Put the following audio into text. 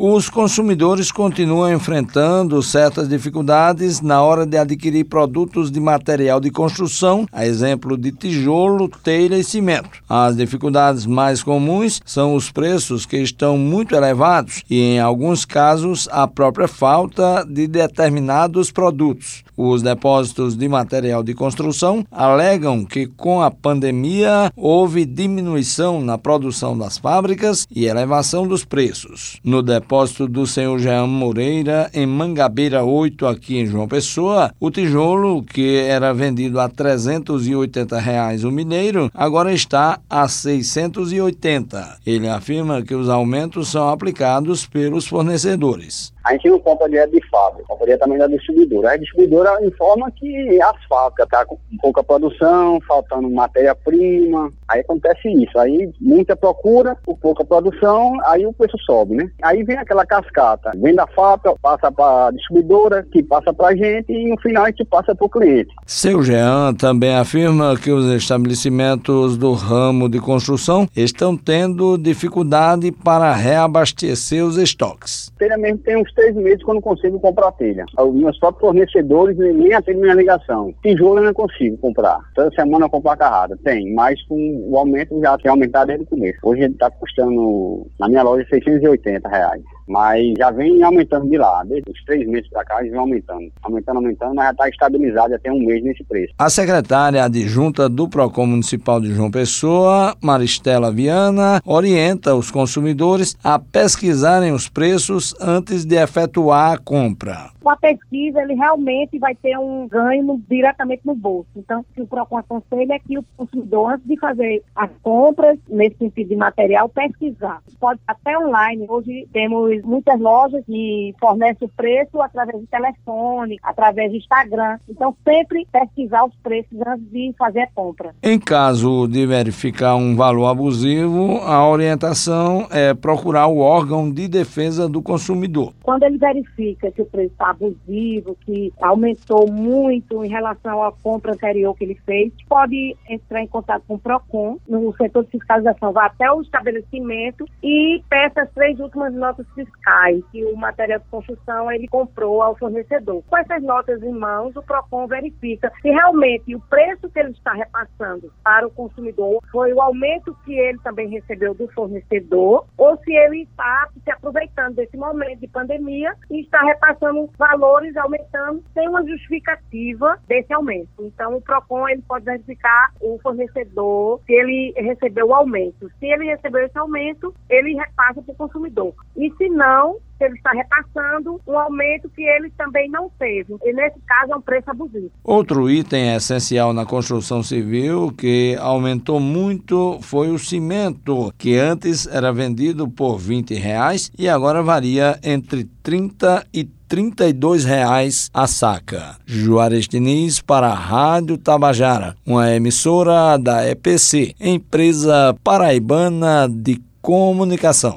Os consumidores continuam enfrentando certas dificuldades na hora de adquirir produtos de material de construção, a exemplo de tijolo, telha e cimento. As dificuldades mais comuns são os preços que estão muito elevados e, em alguns casos, a própria falta de determinados produtos. Os depósitos de material de construção alegam que, com a pandemia, houve diminuição na produção das fábricas e elevação dos preços. No depósito do senhor Jean Moreira, em Mangabeira 8, aqui em João Pessoa, o tijolo, que era vendido a 380 reais o mineiro, agora está a 680. Ele afirma que os aumentos são aplicados pelos fornecedores. A gente não compra direto de fábrica, compra diretamente da distribuidora. A distribuidora informa que as fábricas estão tá com pouca produção, faltando matéria-prima. Aí acontece isso. Aí muita procura, por pouca produção, aí o preço sobe, né? Aí vem aquela cascata. Vem da fábrica, passa para a distribuidora, que passa para a gente e no final a gente passa para o cliente. Seu Jean também afirma que os estabelecimentos do ramo de construção estão tendo dificuldade para reabastecer os estoques. Mesmo tem uns três meses que eu não consigo comprar telha. Os meus próprios fornecedores nem atendem minha ligação. Tijolo eu não consigo comprar. Toda semana eu compro a carrada. Tem, mas com o aumento já tem aumentado desde o começo. Hoje ele está custando, na minha loja, 680 reais mas já vem aumentando de lá, desde os três meses para cá, vem aumentando, aumentando, aumentando, mas já está estabilizado já tem um mês nesse preço. A secretária adjunta do PROCON Municipal de João Pessoa, Maristela Viana, orienta os consumidores a pesquisarem os preços antes de efetuar a compra. Com a pesquisa, ele realmente vai ter um ganho no, diretamente no bolso. Então, o PROCON aconselha é que o consumidor, antes de fazer as compras, nesse sentido de material, pesquisar. Pode até online. Hoje temos muitas lojas que fornecem o preço através de telefone, através de Instagram. Então, sempre pesquisar os preços antes de fazer a compra. Em caso de verificar um valor abusivo, a orientação é procurar o órgão de defesa do consumidor. Quando ele verifica que o preço está abusivo, que aumentou muito em relação à compra anterior que ele fez, pode entrar em contato com o PROCON, no setor de fiscalização, vá até o estabelecimento e peça as três últimas notas fiscais fiscais que o material de construção ele comprou ao fornecedor. Com essas notas em mãos, o PROCON verifica se realmente o preço que ele está repassando para o consumidor foi o aumento que ele também recebeu do fornecedor ou se ele está se aproveitando desse momento de pandemia e está repassando valores aumentando sem uma justificativa desse aumento. Então, o PROCON ele pode verificar o fornecedor se ele recebeu o aumento. Se ele recebeu esse aumento, ele repassa para o consumidor. E se não, ele está repassando um aumento que ele também não teve. E nesse caso é um preço abusivo. Outro item essencial na construção civil que aumentou muito foi o cimento, que antes era vendido por 20 reais e agora varia entre 30 e 32 reais a saca. Juarez Diniz para a Rádio Tabajara, uma emissora da EPC, empresa paraibana de comunicação.